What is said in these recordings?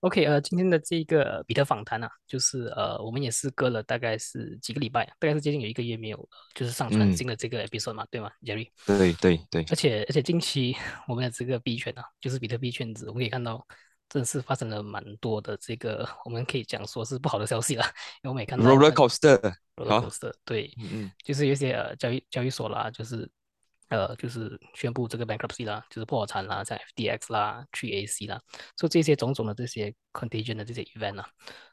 OK，呃，今天的这个比特访谈呢，就是呃，我们也是隔了大概是几个礼拜，大概是接近有一个月没有，就是上传新的这个 episode 嘛，对吗，Jerry？对对对。而且而且近期我们的这个币圈啊，就是比特币圈子，我们可以看到，真的是发生了蛮多的这个，我们可以讲说是不好的消息了，因为我们也看到 roller coaster，roller coaster，对，嗯嗯，就是有些呃交易交易所啦，就是。呃，就是宣布这个 bankruptcy 啦，就是破产啦，在 FDX 啦，去 AC 啦，所以这些种种的这些 contagion 的这些 event 啊，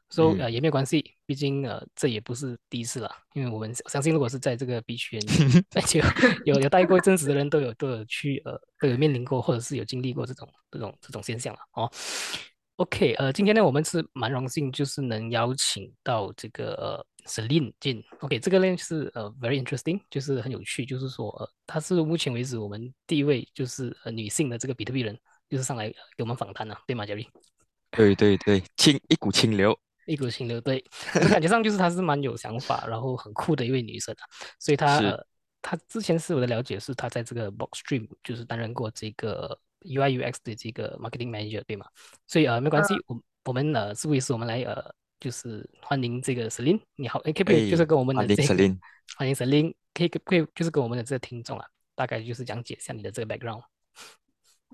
所以呃也没有关系，毕竟呃这也不是第一次了，因为我们相信如果是在这个 B 圈，那就有有待过一阵子的人都有都有去呃都有面临过或者是有经历过这种这种这种现象了哦。OK，呃，今天呢我们是蛮荣幸，就是能邀请到这个呃。Celine 进，OK，这个呢是呃 very interesting，就是很有趣，就是说呃，她是目前为止我们第一位就是呃女性的这个比特币人，就是上来给我们访谈了，对吗，Jerry？对对对，清一股清流，一股清流，对，感觉上就是她是蛮有想法，然后很酷的一位女生啊，所以她呃她之前是我的了解是她在这个 Blockstream 就是担任过这个 UI UX 的这个 marketing manager，对吗？所以呃没关系，我我们呃是不是我们来呃。就是欢迎这个 Celine，你好，可不可以就是跟我们的这个 欢迎 Celine，可以可以就是跟我们的这个听众啊，大概就是讲解一下你的这个 background。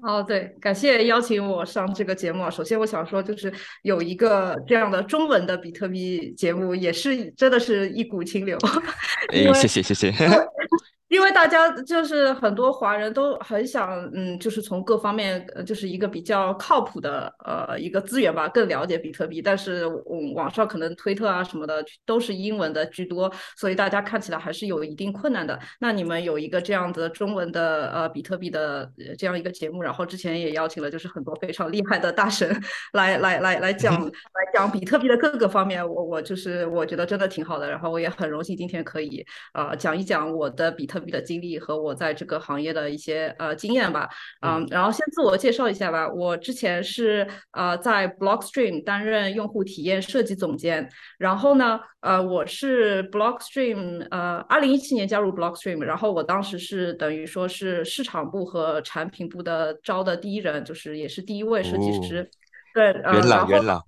哦，对，感谢邀请我上这个节目。首先，我想说，就是有一个这样的中文的比特币节目，也是真的是一股清流。哎，谢谢谢谢。因为大家就是很多华人都很想，嗯，就是从各方面，呃，就是一个比较靠谱的，呃，一个资源吧，更了解比特币。但是，嗯，网上可能推特啊什么的都是英文的居多，所以大家看起来还是有一定困难的。那你们有一个这样的中文的，呃，比特币的这样一个节目，然后之前也邀请了就是很多非常厉害的大神来来来来讲 来讲比特币的各个方面。我我就是我觉得真的挺好的，然后我也很荣幸今天可以，呃，讲一讲我的比特。的经历和我在这个行业的一些呃经验吧，嗯，然后先自我介绍一下吧。我之前是呃在 Blockstream 担任用户体验设计总监，然后呢，呃，我是 Blockstream 呃二零一七年加入 Blockstream，然后我当时是等于说是市场部和产品部的招的第一人，就是也是第一位设计师。对，元老元老。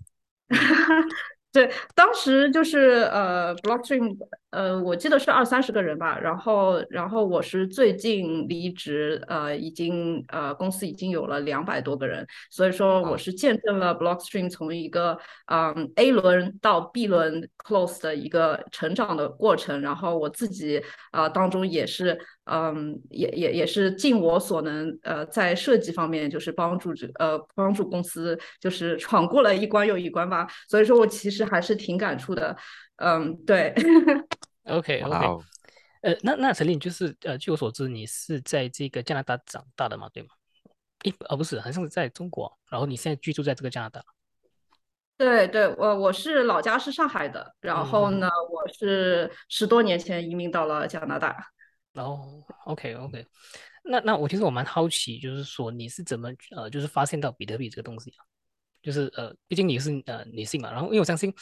对，当时就是呃，Blockstream，呃，我记得是二三十个人吧，然后，然后我是最近离职，呃，已经呃，公司已经有了两百多个人，所以说我是见证了 Blockstream 从一个嗯 A 轮到 B 轮 close 的一个成长的过程，然后我自己啊当中也是。嗯，也也也是尽我所能，呃，在设计方面就是帮助这呃帮助公司，就是闯过了一关又一关吧。所以说我其实还是挺感触的。嗯，对。OK OK。呃，那那陈琳就是呃，据我所知，你是在这个加拿大长大的嘛，对吗？一呃不是，好像是在中国，然后你现在居住在这个加拿大。对对，我我是老家是上海的，然后呢，我是十多年前移民到了加拿大。然后，OK OK，那那我其实我蛮好奇，就是说你是怎么呃，就是发现到比特币这个东西啊？就是呃，毕竟你是呃女性嘛，然后因为我相信，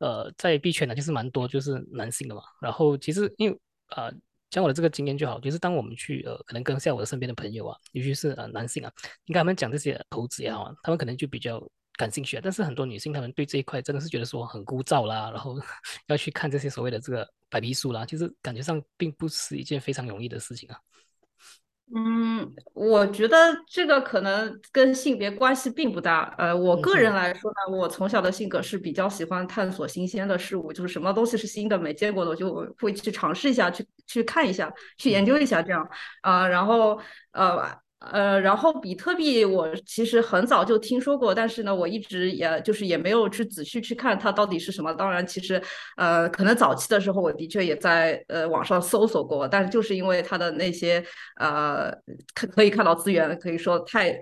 呃，在币圈呢就是蛮多就是男性的嘛，然后其实因为呃讲我的这个经验就好，就是当我们去呃可能跟下我的身边的朋友啊，尤其是呃男性啊，你跟他们讲这些投资也好啊，他们可能就比较。感兴趣啊，但是很多女性她们对这一块真的是觉得说很枯燥啦，然后 要去看这些所谓的这个白皮书啦，其实感觉上并不是一件非常容易的事情啊。嗯，我觉得这个可能跟性别关系并不大。呃，我个人来说呢，我从小的性格是比较喜欢探索新鲜的事物，就是什么东西是新的、没见过的，我就会去尝试一下，去去看一下，去研究一下这样啊。然后呃。呃，然后比特币我其实很早就听说过，但是呢，我一直也就是也没有去仔细去看它到底是什么。当然，其实呃，可能早期的时候我的确也在呃网上搜索过，但是就是因为它的那些呃可可以看到资源，可以说太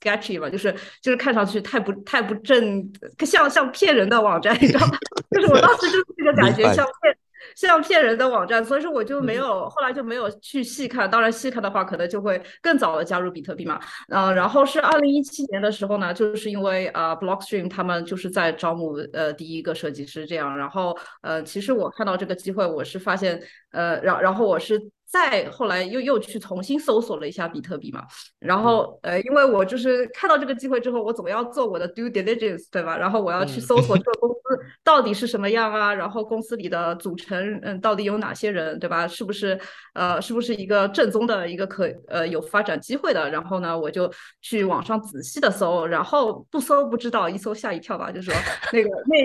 sketchy 了，就是就是看上去太不太不正，像像骗人的网站，你知道吗？就是我当时就是这个感觉，像骗。像骗人的网站，所以说我就没有后来就没有去细看。当然细看的话，可能就会更早的加入比特币嘛。嗯，然后是二零一七年的时候呢，就是因为呃，Blockstream 他们就是在招募呃第一个设计师这样。然后呃，其实我看到这个机会，我是发现呃，然然后我是。再后来又又去重新搜索了一下比特币嘛，然后呃，因为我就是看到这个机会之后，我总要做我的 due diligence，对吧？然后我要去搜索这个公司到底是什么样啊，然后公司里的组成嗯到底有哪些人，对吧？是不是呃是不是一个正宗的一个可呃有发展机会的？然后呢，我就去网上仔细的搜，然后不搜不知道，一搜吓一跳吧，就说 那个 那。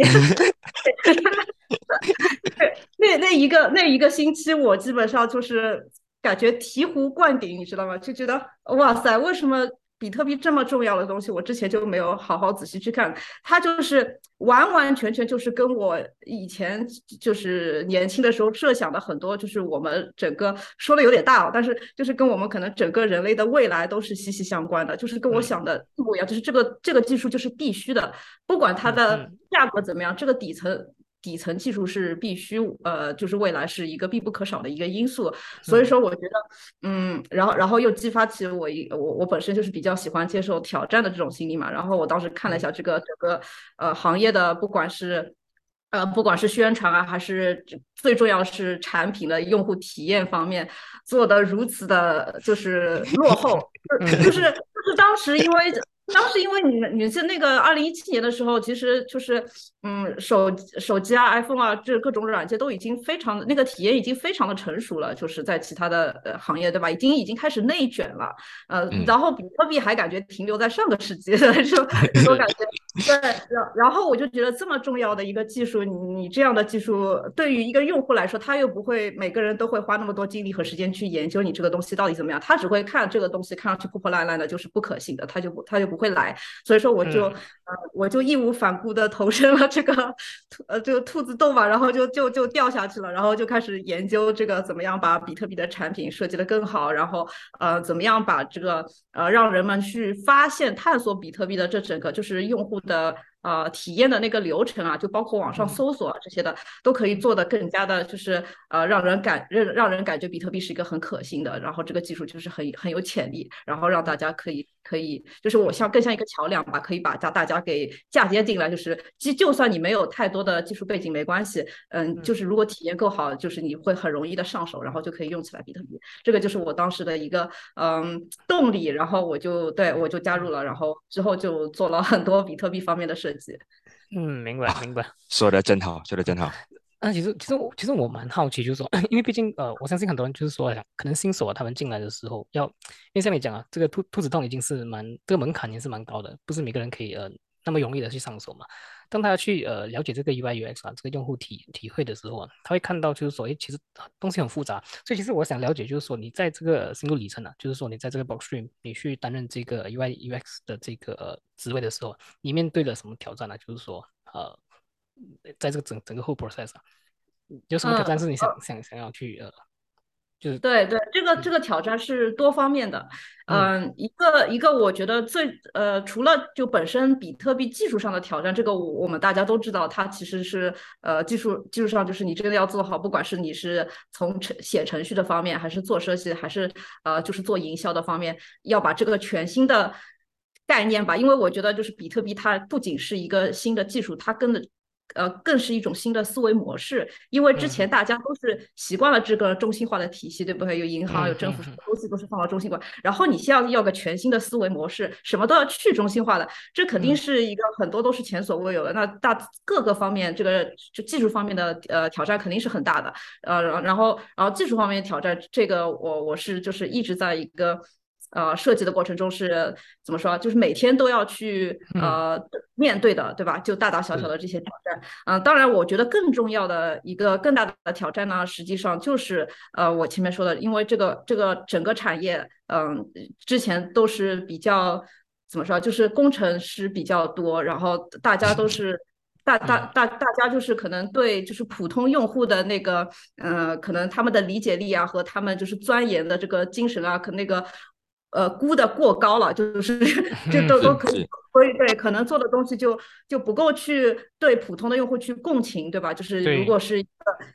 那那一个那一个星期，我基本上就是感觉醍醐灌顶，你知道吗？就觉得哇塞，为什么比特币这么重要的东西，我之前就没有好好仔细去看？它就是完完全全就是跟我以前就是年轻的时候设想的很多，就是我们整个说的有点大哦，但是就是跟我们可能整个人类的未来都是息息相关的，就是跟我想的一模一样，就是这个这个技术就是必须的，不管它的价格怎么样，这个底层。底层技术是必须，呃，就是未来是一个必不可少的一个因素。所以说，我觉得，嗯，然后，然后又激发起我一我我本身就是比较喜欢接受挑战的这种心理嘛。然后我当时看了一下这个整个呃行业的，不管是呃不管是宣传啊，还是最重要是产品的用户体验方面做的如此的，就是落后，就是就是当时因为。当时因为你们，你是那个二零一七年的时候，其实就是，嗯，手手机啊，iPhone 啊，这各种软件都已经非常那个体验已经非常的成熟了，就是在其他的呃行业，对吧？已经已经开始内卷了，呃，然后比特币还感觉停留在上个世纪，这种这种感觉。对，然然后我就觉得这么重要的一个技术，你你这样的技术对于一个用户来说，他又不会每个人都会花那么多精力和时间去研究你这个东西到底怎么样，他只会看这个东西看上去破破烂烂的，就是不可信的，他就不他就不。会来，所以说我就呃我就义无反顾的投身了这个兔呃这个兔子洞吧，然后就就就掉下去了，然后就开始研究这个怎么样把比特币的产品设计的更好，然后呃怎么样把这个呃让人们去发现探索比特币的这整个就是用户的。呃，体验的那个流程啊，就包括网上搜索这些的，都可以做的更加的，就是呃，让人感让让人感觉比特币是一个很可信的，然后这个技术就是很很有潜力，然后让大家可以可以，就是我像更像一个桥梁吧，可以把大大家给嫁接进来，就是即就算你没有太多的技术背景没关系，嗯，就是如果体验够好，就是你会很容易的上手，然后就可以用起来比特币，这个就是我当时的一个嗯动力，然后我就对我就加入了，然后之后就做了很多比特币方面的设计。嗯，明白明白，说的真好，说的真好。那其实其实我其实我蛮好奇，就是说，因为毕竟呃，我相信很多人就是说，可能新手啊，他们进来的时候要，因为像你讲啊，这个兔兔子洞已经是蛮这个门槛也是蛮高的，不是每个人可以呃那么容易的去上手嘛。当他去呃了解这个 UI UX 啊，这个用户体体会的时候啊，他会看到就是说，哎，其实东西很复杂。所以其实我想了解，就是说你在这个心路里程啊，就是说你在这个 Box Stream，你去担任这个 UI UX 的这个职位的时候，你面对了什么挑战呢？就是说呃，在这个整整个 whole process 啊，有什么挑战是你想想想要去呃？就是对对，这个这个挑战是多方面的，嗯，一个一个我觉得最呃，除了就本身比特币技术上的挑战，这个我们大家都知道，它其实是呃技术技术上就是你真的要做好，不管是你是从程写程序的方面，还是做设计，还是呃就是做营销的方面，要把这个全新的概念吧，因为我觉得就是比特币它不仅是一个新的技术，它跟的。呃，更是一种新的思维模式，因为之前大家都是习惯了这个中心化的体系，对不对？有银行，有政府，什么东西都是放到中心化。然后你现在要个全新的思维模式，什么都要去中心化的，这肯定是一个很多都是前所未有的。那大各个方面，这个就技术方面的呃挑战肯定是很大的。呃，然后然后技术方面挑战，这个我我是就是一直在一个。呃，设计的过程中是怎么说？就是每天都要去呃面对的，对吧？就大大小小的这些挑战。嗯，当然，我觉得更重要的一个更大的挑战呢，实际上就是呃我前面说的，因为这个这个整个产业，嗯，之前都是比较怎么说？就是工程师比较多，然后大家都是 大大大大家就是可能对就是普通用户的那个呃，可能他们的理解力啊和他们就是钻研的这个精神啊，可那个。呃，估的过高了，就是 这都 都可以所以对，可能做的东西就就不够去对普通的用户去共情，对吧？就是如果是一个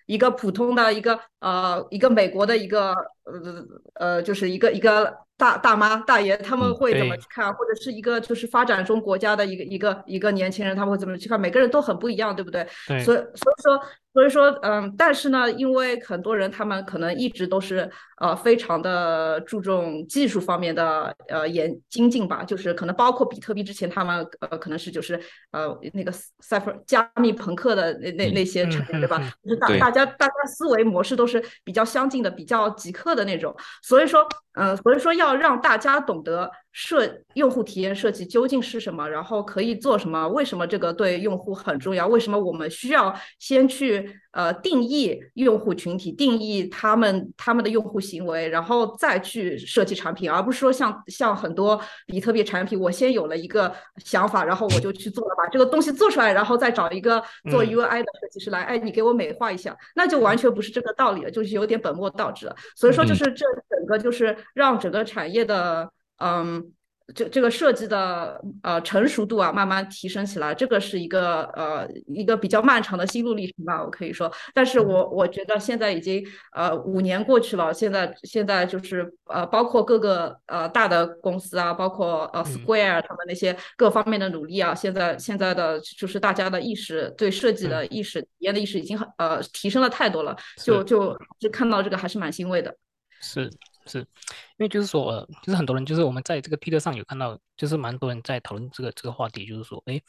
一个普通的一个呃一个美国的一个呃呃就是一个一个。大大妈大爷他们会怎么去看，或者是一个就是发展中国家的一个一个一个年轻人他们会怎么去看？每个人都很不一样，对不对？对。所以所以说所以说嗯，但是呢，因为很多人他们可能一直都是呃非常的注重技术方面的呃研精进吧，就是可能包括比特币之前他们呃可能是就是呃那个赛弗加密朋克的那那那些成员对吧？就是大大家大家思维模式都是比较相近的，比较极客的那种，所以说。呃，所以说要让大家懂得设用户体验设计究竟是什么，然后可以做什么，为什么这个对用户很重要？为什么我们需要先去呃定义用户群体，定义他们他们的用户行为，然后再去设计产品，而不是说像像很多比特币产品，我先有了一个想法，然后我就去做了，把这个东西做出来，然后再找一个做 UI 的设计师来，哎，你给我美化一下，那就完全不是这个道理了，就是有点本末倒置了。所以说，就是这整个就是。让整个产业的嗯，这这个设计的呃成熟度啊，慢慢提升起来，这个是一个呃一个比较漫长的心路历程吧，我可以说。但是我我觉得现在已经呃五年过去了，现在现在就是呃包括各个呃大的公司啊，包括呃 Square 他们那些各方面的努力啊，现在现在的就是大家的意识对设计的意识、体验的意识已经很呃提升了太多了，就就就看到这个还是蛮欣慰的。是。是，因为就是说，呃，就是很多人，就是我们在这个 Twitter 上有看到，就是蛮多人在讨论这个这个话题，就是说，哎，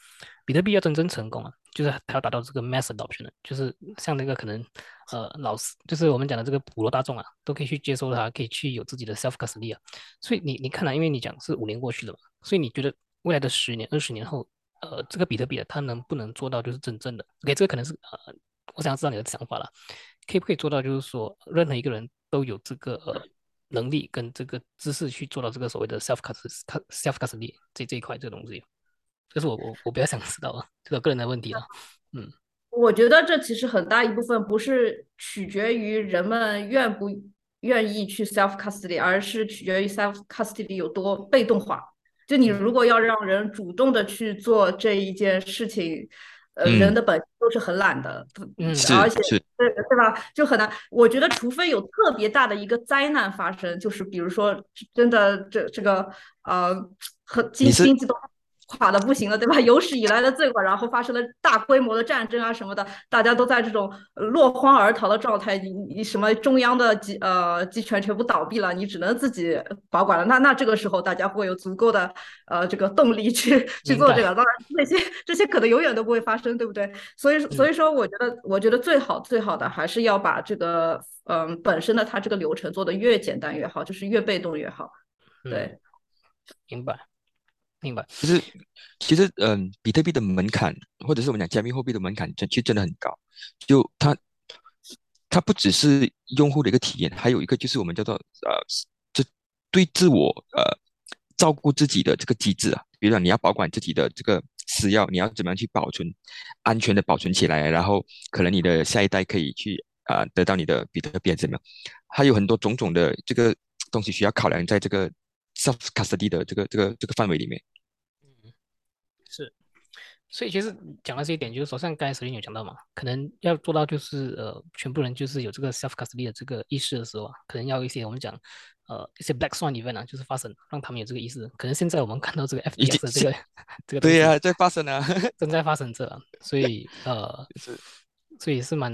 比特币要真正成功啊，就是它要达到这个 mass adoption，就是像那个可能，呃，老师，就是我们讲的这个普罗大众啊，都可以去接受它，可以去有自己的 self custody 啊。所以你你看啊，因为你讲是五年过去了嘛，所以你觉得未来的十年、二十年后，呃，这个比特币它能不能做到就是真正的？OK，这个可能是呃，我想要知道你的想法了，可以不可以做到就是说，任何一个人都有这个呃。能力跟这个知识去做到这个所谓的 self custody self custody 这这一块这个东西，这是我我我比较想知道啊，这个个人的问题了。嗯，我觉得这其实很大一部分不是取决于人们愿不愿意去 self custody，而是取决于 self custody 有多被动化。就你如果要让人主动的去做这一件事情。呃，人的本性都是很懒的，嗯，而且对对吧，就很难。我觉得，除非有特别大的一个灾难发生，就是比如说，真的这这个呃，很经经济都。垮的不行了，对吧？有史以来的最垮，然后发生了大规模的战争啊什么的，大家都在这种落荒而逃的状态。你你什么中央的集呃集权全部倒闭了，你只能自己保管了。那那这个时候，大家会有足够的呃这个动力去去做这个。当然，这些这些可能永远都不会发生，对不对？所以所以说，我觉得我觉得最好最好的还是要把这个嗯本身的它这个流程做的越简单越好，就是越被动越好。对，明白。明白，其实，其实，嗯，比特币的门槛，或者是我们讲加密货币的门槛，真其实真的很高。就它，它不只是用户的一个体验，还有一个就是我们叫做呃，这对自我呃照顾自己的这个机制啊。比如说，你要保管自己的这个私钥，你要怎么样去保存，安全的保存起来，然后可能你的下一代可以去啊得到你的比特币怎么样？还有很多种种的这个东西需要考量在这个 self custody 的这个这个这个范围里面。所以其实讲到这一点，就是说，像刚才石林有讲到嘛，可能要做到就是呃，全部人就是有这个 self custody 的这个意识的时候啊，可能要一些我们讲呃一些 black swan event 啊，就是发生，让他们有这个意识。可能现在我们看到这个 FTX 这个 这个对呀，在发生啊，正在发生着，所以呃，是，所以是蛮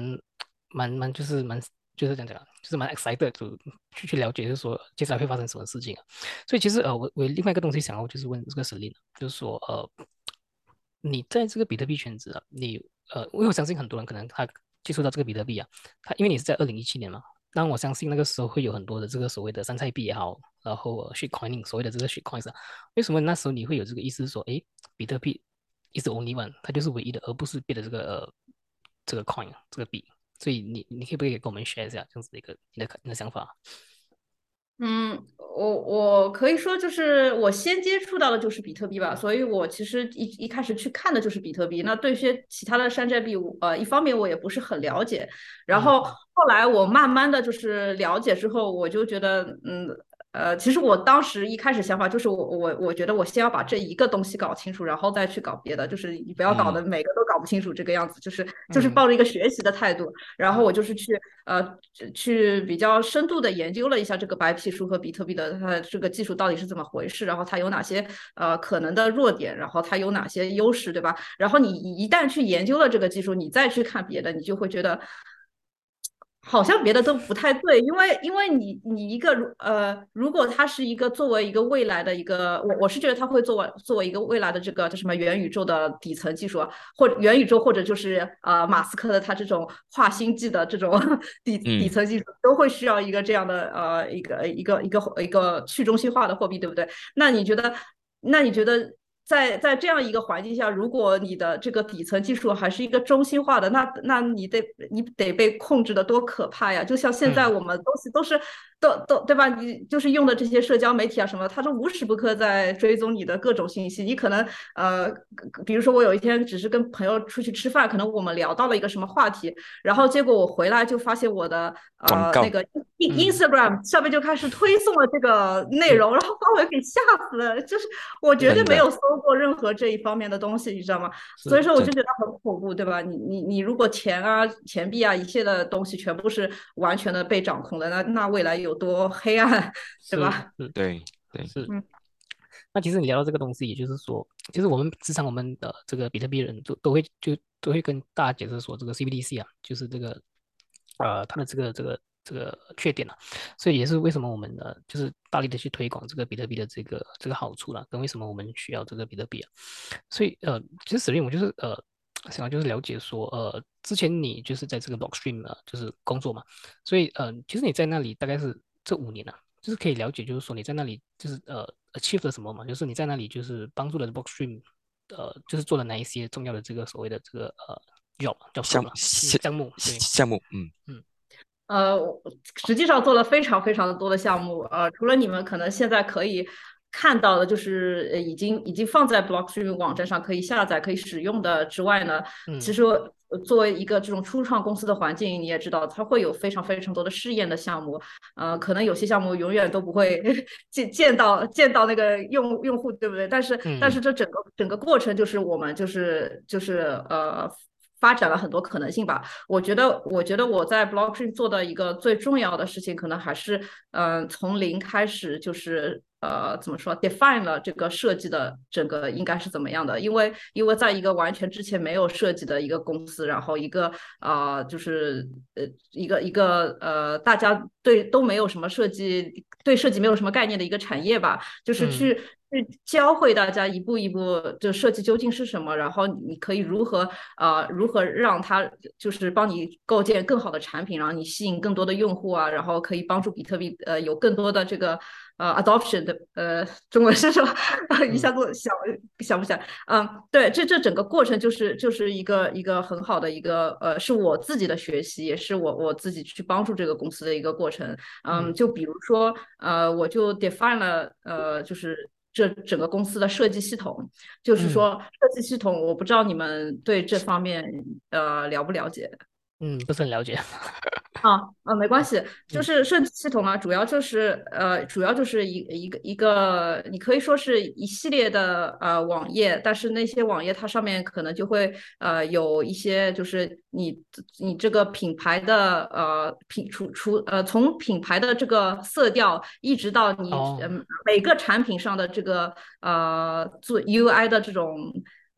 蛮蛮就是蛮就是这样讲，就是蛮 excited 就去去了解，就是说接下来会发生什么事情啊。所以其实呃，我我另外一个东西想要就是问这个石林，就是说呃。你在这个比特币圈子啊，你呃，我我相信很多人可能他接触到这个比特币啊，他因为你是在二零一七年嘛，那我相信那个时候会有很多的这个所谓的山寨币也好，然后 shit coining 所谓的这个 shit coins，为什么那时候你会有这个意思说，哎，比特币 is only one，它就是唯一的，而不是别的这个呃这个 coin 这个币，所以你你可以不可以给我们 share 一下这样子的一个你的你的想法？嗯，我我可以说，就是我先接触到的就是比特币吧，所以我其实一一开始去看的就是比特币。那对一些其他的山寨币，呃，一方面我也不是很了解，然后后来我慢慢的就是了解之后，我就觉得，嗯，呃，其实我当时一开始想法就是我我我觉得我先要把这一个东西搞清楚，然后再去搞别的，就是你不要搞得每个都搞不清楚这个样子，就是就是抱着一个学习的态度，然后我就是去呃去比较深度的研究了一下这个白皮书和比特币的它这个技术到底是怎么回事，然后它有哪些呃可能的弱点，然后它有哪些优势，对吧？然后你一旦去研究了这个技术，你再去看别的，你就会觉得。好像别的都不太对，因为因为你你一个呃，如果它是一个作为一个未来的一个，我我是觉得它会作为作为一个未来的这个叫什么元宇宙的底层技术，或者元宇宙或者就是呃马斯克的他这种跨星际的这种 底底层技术，都会需要一个这样的呃一个一个一个一个去中心化的货币，对不对？那你觉得那你觉得？在在这样一个环境下，如果你的这个底层技术还是一个中心化的，那那你得你得被控制的多可怕呀！就像现在我们东西都是。都都对吧？你就是用的这些社交媒体啊什么，它都无时不刻在追踪你的各种信息。你可能呃，比如说我有一天只是跟朋友出去吃饭，可能我们聊到了一个什么话题，然后结果我回来就发现我的呃那个 Instagram 上面就开始推送了这个内容，然后把我给吓死了。就是我绝对没有搜过任何这一方面的东西，你知道吗？所以说我就觉得很恐怖，对吧？你你你如果钱啊、钱币啊一切的东西全部是完全的被掌控的，那那未来有。有多黑暗，对吧？是，对，对，是。那其实你聊到这个东西，也就是说，其实我们时常我们的这个比特币人都都会就都会跟大家解释说，这个 CBDC 啊，就是这个呃它的这个这个这个缺点了。所以也是为什么我们呢，就是大力的去推广这个比特币的这个这个好处了，跟为什么我们需要这个比特币啊。所以呃，其实史令我就是呃想要就是了解说呃。之前你就是在这个 Blockstream 啊，就是工作嘛，所以呃，其实你在那里大概是这五年啊，就是可以了解，就是说你在那里就是呃 achieve 了什么嘛，就是你在那里就是帮助了 Blockstream，呃，就是做了哪一些重要的这个所谓的这个呃叫叫项目项目项目嗯嗯呃，实际上做了非常非常多的项目，呃，除了你们可能现在可以。看到的就是已经已经放在 Blockstream 网站上可以下载可以使用的之外呢，其实作为一个这种初创公司的环境，你也知道它会有非常非常多的试验的项目，呃，可能有些项目永远都不会见见到见到那个用用户，对不对？但是但是这整个整个过程就是我们就是就是呃发展了很多可能性吧。我觉得我觉得我在 Blockstream 做的一个最重要的事情，可能还是嗯从零开始就是。呃，怎么说？define 了这个设计的整个应该是怎么样的？因为因为在一个完全之前没有设计的一个公司，然后一个啊，就是呃一个一个呃，大家对都没有什么设计，对设计没有什么概念的一个产业吧，就是去去教会大家一步一步就设计究竟是什么，然后你可以如何呃如何让它就是帮你构建更好的产品，然后你吸引更多的用户啊，然后可以帮助比特币呃有更多的这个。呃，adoption 的呃，中文是什么？一下子想想不起来。嗯，对，这这整个过程就是就是一个一个很好的一个呃，是我自己的学习，也是我我自己去帮助这个公司的一个过程。嗯，就比如说呃，我就 define 了呃，就是这整个公司的设计系统，就是说设计系统，我不知道你们对这方面呃了不了解。嗯，不是很了解。啊 啊，没关系，就是设计系统啊，主要就是呃，主要就是一一个一个，你可以说是一系列的呃网页，但是那些网页它上面可能就会呃有一些，就是你你这个品牌的呃品除除呃从品牌的这个色调，一直到你嗯每个产品上的这个呃做 UI 的这种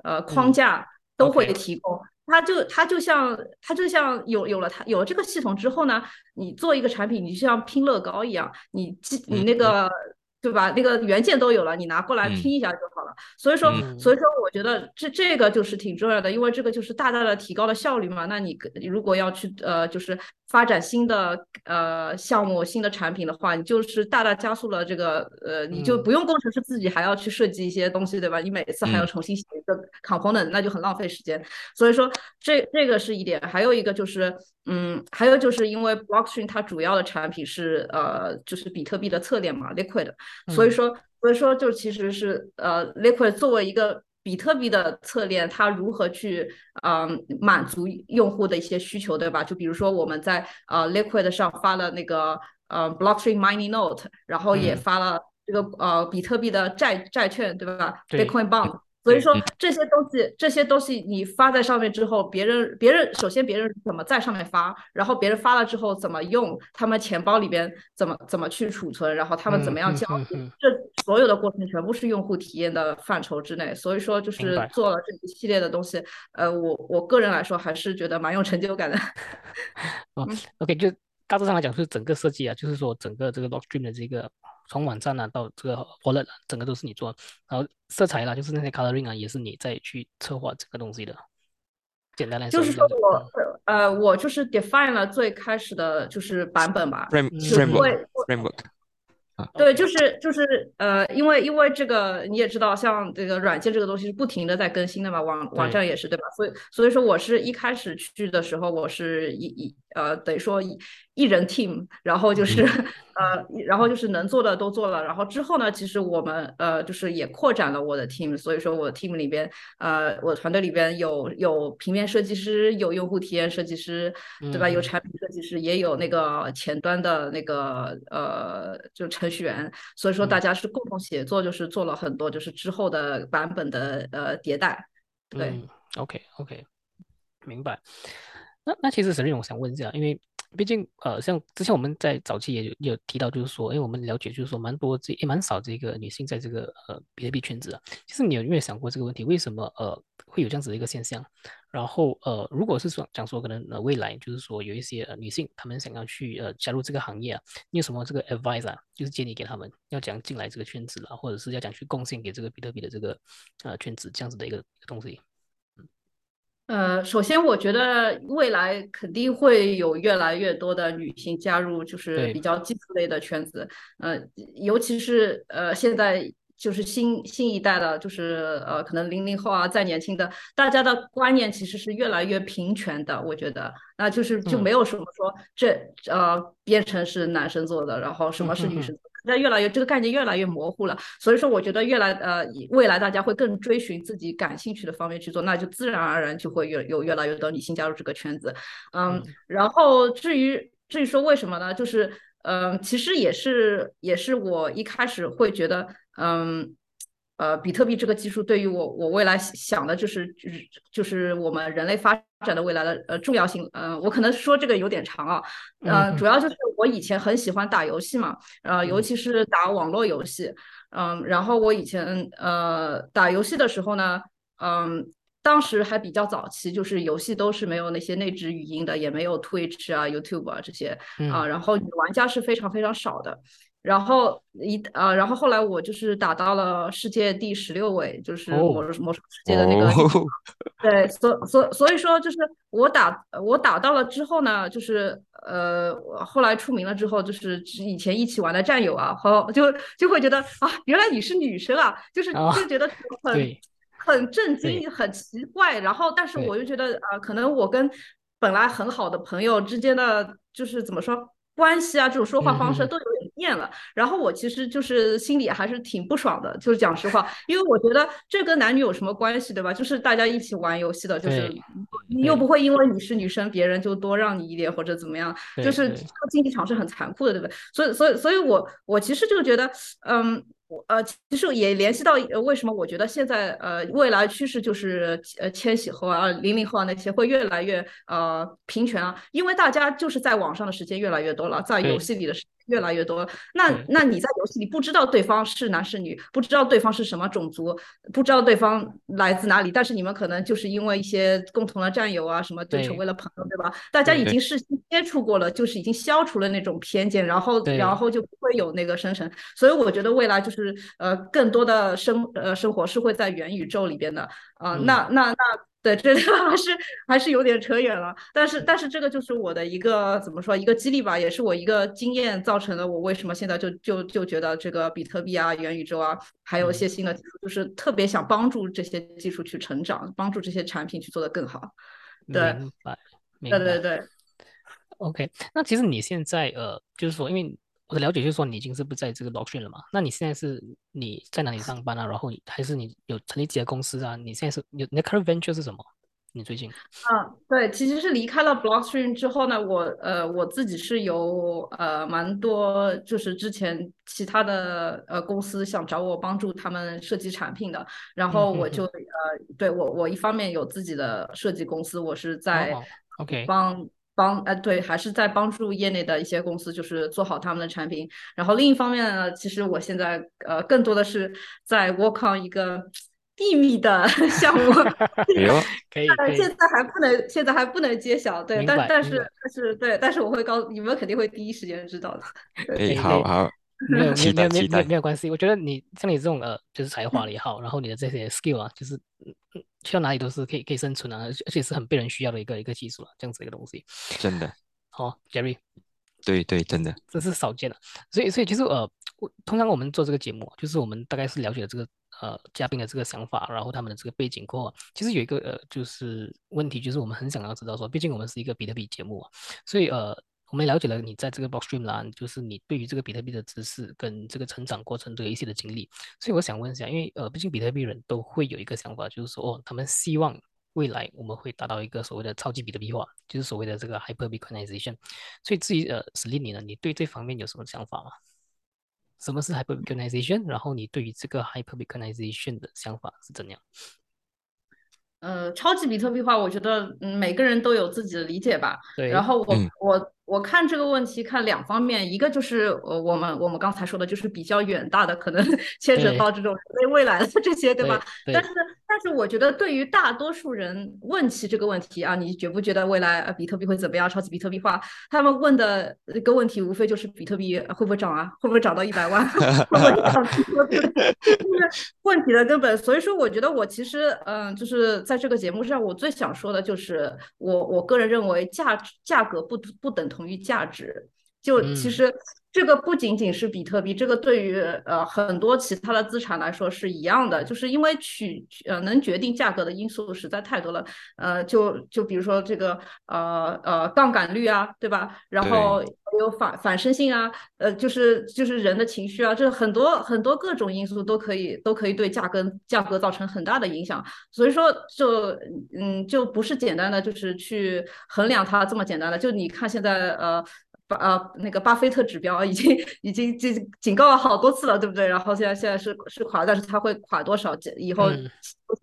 呃框架都会提供。它就它就像它就像有有了它有了这个系统之后呢，你做一个产品，你就像拼乐高一样，你记你那个。对吧？那个原件都有了，你拿过来拼一下就好了。所以说，所以说，我觉得这这个就是挺重要的，因为这个就是大大的提高了效率嘛。那你如果要去呃，就是发展新的呃项目、新的产品的话，你就是大大加速了这个呃，你就不用工程师自己还要去设计一些东西，对吧？你每次还要重新写一个 component，那就很浪费时间。所以说，这这个是一点。还有一个就是。嗯，还有就是因为 Blockchain 它主要的产品是呃，就是比特币的侧链嘛，Liquid，所以说，所以说就其实是呃，Liquid 作为一个比特币的侧链，它如何去嗯满足用户的一些需求，对吧？就比如说我们在呃 Liquid 上发了那个。呃 blockchain mining note，然后也嗯发了这个呃比特币的债债券，对吧对？Bitcoin bond。所以说嗯这些东西，这些东西你发在上面之后，别人别人首先别人怎么在上面发，然后别人发了之后怎么用，他们钱包里边怎么怎么去储存，然后他们怎么样嗯交易，嗯嗯这所有的过程全部是用户体验的范畴之内。所以说就是做了这一系列的东西，呃，我我个人来说还是觉得蛮有成就感的。哦，OK，就大致上来讲，就是整个设计啊，就是说整个这个 Blockstream 的这个从网站啊到这个 Wallet 啊，整个都是你做，然后色彩啦，就是那些 coloring 啊，也是你再去策划这个东西的。简单来说就是说我呃，我就是 define 了最开始的就是版本吧，frame 嗯就是 framework 会 framework 对，就是就是呃，因为因为这个你也知道，像这个软件这个东西是不停的在更新的嘛，网网站也是对吧？所以所以说我是一开始去的时候，我是一一呃等于说一一人 team，然后就是呃然后就是能做的都做了，然后之后呢，其实我们呃就是也扩展了我的 team，所以说我 team 里边呃我团队里边有有平面设计师，有用户体验设计师，对吧？有嗯产品设计师，也有那个前端的那个呃，就程序员，所以说大嗯家是共同协作，就是做了很多就是之后的版本的呃迭代。对，嗯，OK OK，明白。那那其实沈瑞，我想问一下，因为毕竟呃，像之前我们在早期也有也有提到，就是说，因为我们了解就是说蛮多这也蛮少这个女性在这个呃比特币圈子啊。其实你有没有想过这个问题？为什么呃会有这样子的一个现象？然后呃，如果是说讲说可能呃未来就是说有一些呃女性她们想要去呃加入这个行业啊，你有什么这个 advice 啊？就是建议给他们要讲进来这个圈子啦，或者是要讲去贡献给这个比特币的这个呃圈子这样子的一个一个东西。呃，首先我觉得未来肯定会有越来越多的女性加入，就是比较技术类的圈子，呃，尤其是呃现在。就是新新一代的，就是呃，可能零零后啊，再年轻的，大家的观念其实是越来越平权的。我觉得，那就是就嗯没有什么说这呃编程是男生做的，然后什么是女生做的，那越来越这个概念越来越模糊了。所以说，我觉得越来呃未来大家会更追寻自己感兴趣的方面去做，那就自然而然就会越有越来越多女性加入这个圈子。嗯，嗯然后至于至于说为什么呢？就是嗯，其实也是也是我一开始会觉得，嗯，呃，比特币这个技术对于我我未来想的就是就是就是我们人类发展的未来的呃重要性。呃、我可能说这个有点长啊，呃，嗯主要就是我以前很喜欢打游戏嘛，呃，尤嗯其是打网络游戏，嗯，然后我以前呃打游戏的时候呢，嗯。当时还比较早期，就是游戏都是没有那些内置语音的，也没有 Twitch 啊、YouTube 啊这些啊，嗯然后女玩家是非常非常少的。然后一呃，然后后来我就是打到了世界第十六位，就是哦魔魔兽世界的那个哦，对，所所所以说，就是我打我打到了之后呢，就是呃，后来出名了之后，就是以前一起玩的战友啊，和就就会觉得啊，原来你是女生啊，就是啊就觉得很对很震惊，很奇怪。然后，但是我又觉得啊、呃可能我跟本来很好的朋友之间的就是怎么说关系啊，这种说话方式嗯都有点变了。然后我其实就是心里还是挺不爽的，就是讲实话，因为我觉得这跟男女有什么关系，对吧？就是大家一起玩游戏的，就是你又不会因为你是女生，别人就多让你一点或者怎么样，就是这个竞技场是很残酷的，对不对？所以，所以，所以我我其实就觉得，嗯。呃，其实也联系到呃，为什么我觉得现在呃，未来趋势就是呃，千禧后啊、零零后啊那些会越来越呃平权啊，因为大家就是在网上的时间越来越多了，在游戏里的时间越来越多了。那那你在游戏里不知道对方是男是女，不知道对方是什么种族，不知道对方来自哪里，但是你们可能就是因为一些共同的战友啊什么，就成为了朋友，对吧？大家已经是接触过了，就是已经消除了那种偏见，然后然后就不会有那个生成。所以我觉得未来就是呃更多的生呃生活是会在元宇宙里边的啊、呃嗯那那那。对，这个 还是还是有点扯远了，但是但是这个就是我的一个怎么说一个激励吧，也是我一个经验造成的。我为什么现在就就就觉得这个比特币啊、元宇宙啊，还有一些新的技术，就是特别想帮助这些技术去成长，帮助这些产品去做得更好。对明白，明对。对对，OK，那其实你现在呃，就是说，因为我的了解就是说，你已经是不在这个 Blockchain 了嘛？那你现在是你在哪里上班啊？然后你还是你有成立自己的公司啊？你现在是有你的 current venture 是什么？你最近？嗯，对，其实是离开了 Blockstream 之后呢，我呃我自己是有呃蛮多，就是之前其他的呃公司想找我帮助他们设计产品的，然后我就呃对我我一方面有自己的设计公司，我是在 OK 帮帮呃对，还是在帮助业内的一些公司，就是做好他们的产品，然后另一方面呢，其实我现在呃更多的是在 work on 一个。秘密的 项目，可以，现在还不能，现在还不能揭晓，对，但但是但是对，但是我会告你们，肯定会第一时间知道的。哎，好好，没有 没有没有没有没有关系，我觉得你像你这种呃，就是才华也好，然后你的这些 skill 啊，就是去到哪里都是可以可以生存啊，而且是很被人需要的一个一个技术了，这样子一个东西。真的。好，Jerry。对对，真的，这是少见的，所以所以其实呃，通常我们做这个节目，就是我们大概是了解了这个。呃，嘉宾的这个想法，然后他们的这个背景过后，其实有一个呃，就是问题，就是我们很想要知道说，毕竟我们是一个比特币节目啊，所以呃，我们了解了你在这个 Blockstream 啦，就是你对于这个比特币的知识跟这个成长过程都有一些的经历，所以我想问一下，因为呃，毕竟比特币人都会有一个想法，就是说哦，他们希望未来我们会达到一个所谓的超级比特币化，就是所谓的这个 Hyper Bitcoinization，所以至于呃，史蒂你呢，你对这方面有什么想法吗？什么是 hyperbitcoinization？然后你对于这个 hyperbitcoinization 的想法是怎样？呃，超级比特币化，我觉得嗯，每个人都有自己的理解吧。对。然后我我。我看这个问题看两方面，一个就是呃我们我们刚才说的，就是比较远大的，可能 牵扯到这种人类未来的这些，对吧？但是但是我觉得对于大多数人问起这个问题啊，你觉不觉得未来比特币会怎么样？超级比特币化？他们问的一个问题无非就是比特币会不会涨啊？会不会涨到一百万？会不会涨？就是问题的根本。所以说，我觉得我其实嗯，就是在这个节目上，我最想说的就是我我个人认为价价格不不等同。于价值，就其实这个不仅仅是比特币，这个对于呃很多其他的资产来说是一样的，就是因为取呃能决定价格的因素实在太多了，呃就就比如说这个呃呃杠杆率啊，对吧？然后有反反身性啊，呃就是就是人的情绪啊，这很多很多各种因素都可以都可以对价格价格造成很大的影响，所以说就嗯就不是简单的就是去衡量它这么简单的，就你看现在呃。呃，那个巴菲特指标已经已经警警告了好多次了，对不对？然后现在现在是是垮，但是它会垮多少？以后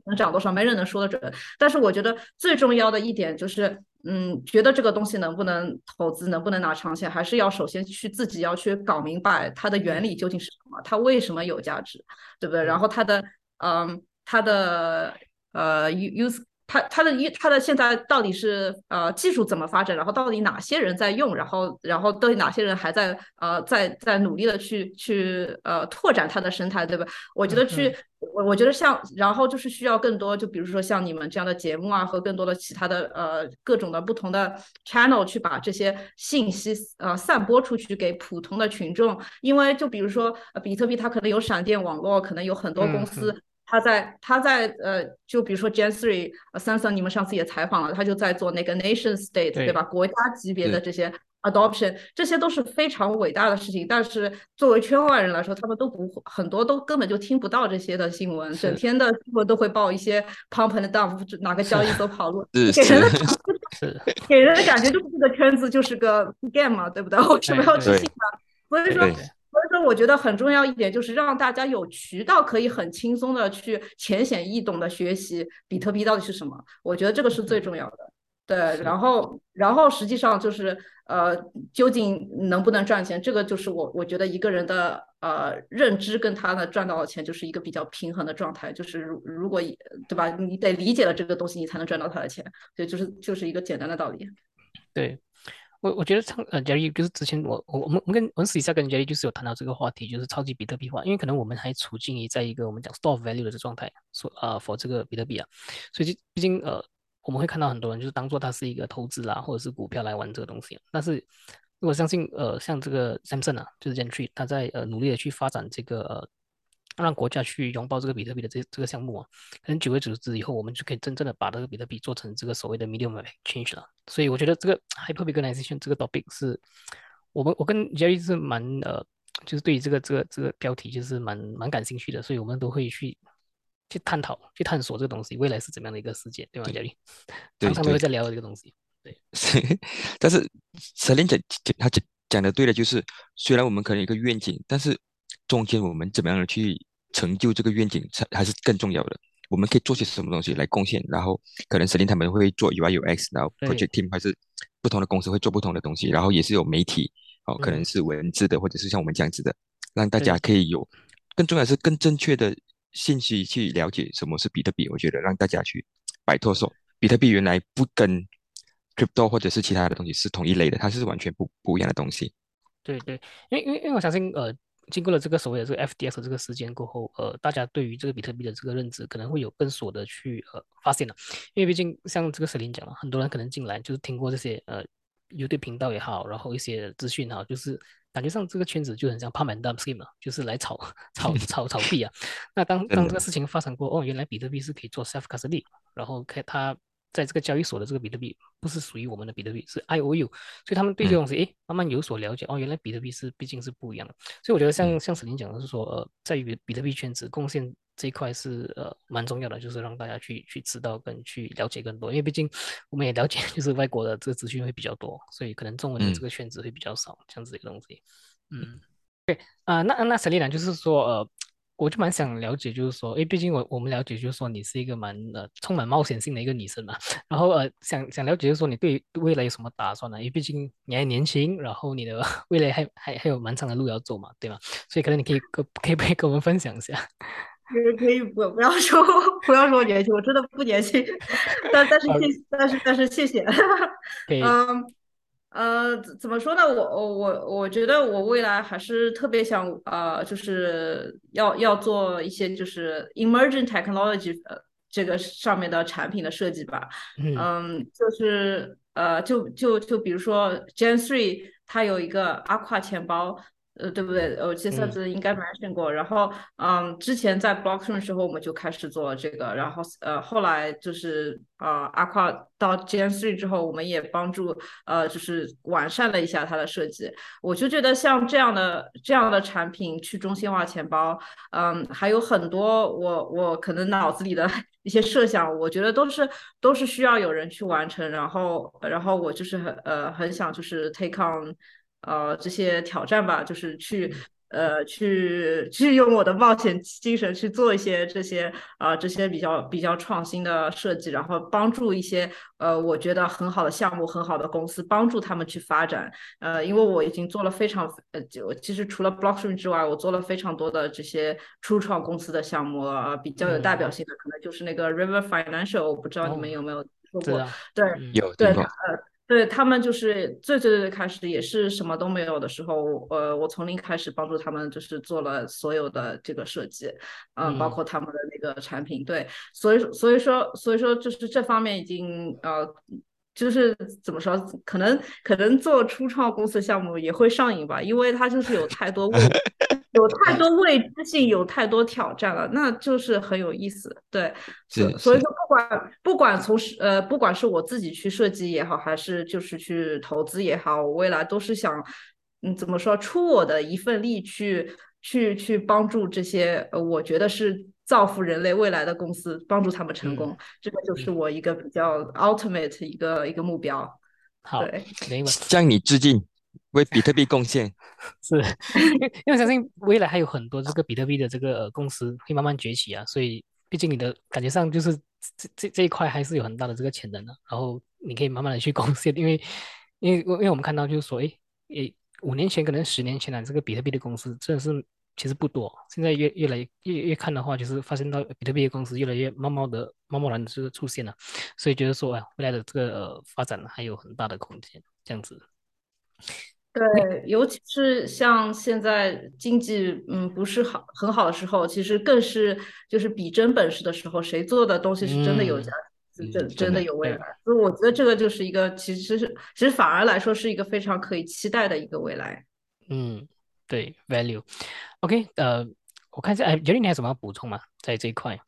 能涨多少？没人能说得准。但是我觉得最重要的一点就是，嗯，觉得这个东西能不能投资，能不能拿长线，还是要首先去自己要去搞明白它的原理究竟是什么，它为什么有价值，对不对？然后它的嗯，它的呃 use。它它的一它的现在到底是呃技术怎么发展，然后到底哪些人在用，然后然后到底哪些人还在呃在在努力的去去呃拓展它的生态，对吧？我觉得去我我觉得像然后就是需要更多，就比如说像你们这样的节目啊，和更多的其他的呃各种的不同的 channel 去把这些信息呃散播出去给普通的群众，因为就比如说比特币它可能有闪电网络，可能有很多公司。他在他在呃，就比如说 Gen Three，呃，Samsung，你们上次也采访了，他就在做那个 Nation State，对吧？国家级别的这些 adoption，这些都是非常伟大的事情。但是作为圈外人来说，他们都不很多都根本就听不到这些的新闻，整天的新闻都会报一些 pump and dump，哪个交易所跑路，给人的 给人的感觉就是这个圈子就是个 game 嘛，对不对？为什么要去信呢？所以说。所以说，我觉得很重要一点就是让大家有渠道可以很轻松的去浅显易懂的学习比特币到底是什么。我觉得这个是最重要的。对，然后，然后实际上就是呃，究竟能不能赚钱，这个就是我我觉得一个人的呃认知跟他的赚到的钱就是一个比较平衡的状态。就是如如果对吧，你得理解了这个东西，你才能赚到他的钱。对，就是就是一个简单的道理。对。我我觉得唱呃，Jerry 就是之前我我我们我们跟我们私底下跟 Jerry 就是有谈到这个话题，就是超级比特币化，因为可能我们还处境于在一个我们讲 store value 的这状态，说啊 for 这个比特币啊，所以就毕竟呃我们会看到很多人就是当做它是一个投资啦，或者是股票来玩这个东西，但是如果相信呃像这个 Samson 啊，就是 g e n t r y 他在呃努力的去发展这个呃。让国家去拥抱这个比特币的这这个项目啊，可能久而久之以后，我们就可以真正的把这个比特币做成这个所谓的 medium exchange 了。所以我觉得这个 hyperbitcoinization 这个 topic 是我们我跟 Jerry 是蛮呃，就是对于这个这个这个标题就是蛮蛮感兴趣的，所以我们都会去去探讨、去探索这个东西未来是怎么样的一个世界，对吗，嘉丽？对常常都会在聊这个东西。对，但是 Selin 讲他讲讲的对的，就是虽然我们可能有一个愿景，但是中间我们怎么样的去成就这个愿景才还是更重要的。我们可以做些什么东西来贡献？然后可能 Selin 他们会做 UI UX，然后 Project Team 还是不同的公司会做不同的东西，然后也是有媒体哦，可能是文字的，或者是像我们这样子的，让大家可以有更重要是更正确的信息去了解什么是比特币。我觉得让大家去摆脱说比特币原来不跟 crypto 或者是其他的东西是同一类的，它是完全不不一样的东西。对对，因为因为因为我相信呃。经过了这个所谓的这个 FDS 这个事件过后，呃，大家对于这个比特币的这个认知可能会有更所的去呃发现了，因为毕竟像这个 Selin 讲了，很多人可能进来就是听过这些呃 YouTube 频道也好，然后一些资讯哈，就是感觉上这个圈子就很像 Pump and Dump Scheme 就是来炒炒 炒炒币啊。那当当这个事情发生过，哦，原来比特币是可以做 Self Custody，然后开它。在这个交易所的这个比特币不是属于我们的比特币，是 IOU，所以他们对这东西诶慢慢有所了解。哦，原来比特币是毕竟是不一样的。所以我觉得像像沈林讲的是说，呃，在于比特币圈子贡献这一块是呃蛮重要的，就是让大家去去知道跟去了解更多。因为毕竟我们也了解，就是外国的这个资讯会比较多，所以可能中文的这个圈子会比较少，这样子一个东西。嗯，对啊，那那沈丽兰就是说呃。我就蛮想了解，就是说，诶，毕竟我我们了解，就是说你是一个蛮呃充满冒险性的一个女生嘛，然后呃想想了解，就是说你对未来有什么打算呢？因为毕竟你还年轻，然后你的 未来还还还有蛮长的路要走嘛，对吗？所以可能你可以可可以不 可以跟我们分享一下？可以可以不不要说不要说年轻，我真的不年轻，但但是谢但是但是谢谢，嗯。呃，怎么说呢？我我我我觉得我未来还是特别想呃，就是要要做一些就是 emerging technology 呃这个上面的产品的设计吧。嗯，就是呃，就就就比如说 Gen Three 它有一个 Aqua 钱包。呃，对不对？呃这次子应该 mention 过。然后，嗯，之前在 Blockchain 的时候，我们就开始做这个。然后，呃，后来就是呃，Aqua 到 Gen Three 之后，我们也帮助呃，就是完善了一下它的设计。我就觉得像这样的这样的产品，去中心化钱包，嗯，还有很多我我可能脑子里的一些设想，我觉得都是都是需要有人去完成。然后，然后我就是很呃很想就是 take on。呃，这些挑战吧，就是去呃，去去用我的冒险精神去做一些这些呃这些比较比较创新的设计，然后帮助一些呃我觉得很好的项目、很好的公司，帮助他们去发展。呃，因为我已经做了非常呃，就其实除了 Blockchain 之外，我做了非常多的这些初创公司的项目，呃，比较有代表性的可能就是那个 River Financial，我不知道你们有没有说过？对，有对呃。对他们就是最最最开始也是什么都没有的时候，呃，我从零开始帮助他们，就是做了所有的这个设计，嗯，包括他们的那个产品。对，所以所以说所以说就是这方面已经呃，就是怎么说，可能可能做初创公司项目也会上瘾吧，因为它就是有太多问 有太多未知性，有太多挑战了，那就是很有意思。对，是所以说不管不管从呃不管是我自己去设计也好，还是就是去投资也好，我未来都是想嗯怎么说出我的一份力去去去帮助这些呃我觉得是造福人类未来的公司，帮助他们成功。这个就是我一个比较 ultimate 一个一个目标。好，向你致敬。为比特币贡献 是，因为因为相信未来还有很多这个比特币的这个公司会慢慢崛起啊，所以毕竟你的感觉上就是这这这一块还是有很大的这个潜能的，然后你可以慢慢的去贡献，因为因为因为我们看到就是说，哎诶，五年前可能十年前啊，这个比特币的公司真的是其实不多，现在越越来越越看的话，就是发现到比特币的公司越来越慢慢的、慢慢的这个出现了，所以觉得说啊，未来的这个呃发展还有很大的空间，这样子。对，尤其是像现在经济嗯不是好很好的时候，其实更是就是比真本事的时候，谁做的东西是真的有价值，是真真的有未来。所以我觉得这个就是一个其实是其实反而来说是一个非常可以期待的一个未来。嗯，对，value。OK，呃，我看一下，哎，觉得你还有什么要补充吗？在这一块？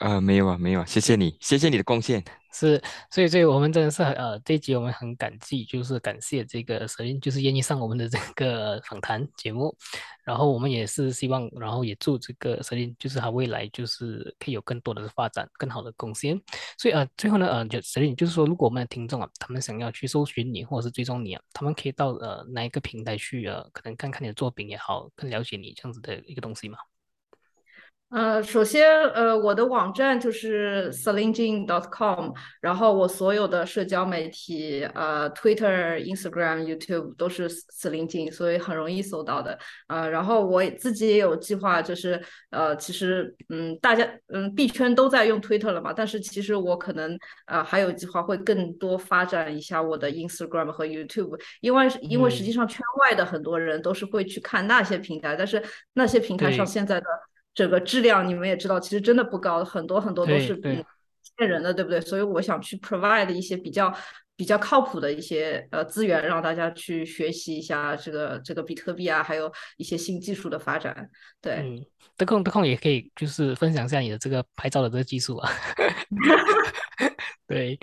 呃，没有啊，没有啊，谢谢你，谢谢你的贡献。是，所以，所以我们真的是呃，这一集我们很感激，就是感谢这个沈林，就是愿意上我们的这个访谈节目。然后我们也是希望，然后也祝这个沈林，就是他未来就是可以有更多的发展，更好的贡献。所以呃，最后呢，呃，就沈林，就是说，如果我们的听众啊，他们想要去搜寻你或者是追踪你啊，他们可以到呃哪一个平台去呃，可能看看你的作品也好，更了解你这样子的一个东西嘛。呃，首先，呃，我的网站就是 celinejin.com，然后我所有的社交媒体，呃，Twitter、Instagram、YouTube 都是 selinejin，所以很容易搜到的。呃，然后我自己也有计划，就是呃，其实，嗯，大家，嗯，币圈都在用 Twitter 了嘛，但是其实我可能，呃，还有计划会更多发展一下我的 Instagram 和 YouTube，因为因为实际上圈外的很多人都是会去看那些平台，但是那些平台上现在的。整个质量你们也知道，其实真的不高，很多很多都是骗人的，对不对？所以我想去 provide 一些比较比较靠谱的一些呃资源，让大家去学习一下这个这个比特币啊，还有一些新技术的发展。对，嗯，德控德控也可以就是分享一下你的这个拍照的这个技术啊。对，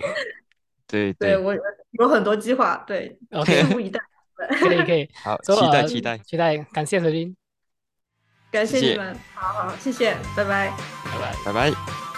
对对，我有很多计划，对，OK，拭目以待。可 以可以，好，期待期待期待，感谢何林。感谢你们，好好，谢谢，拜拜，拜拜，拜拜。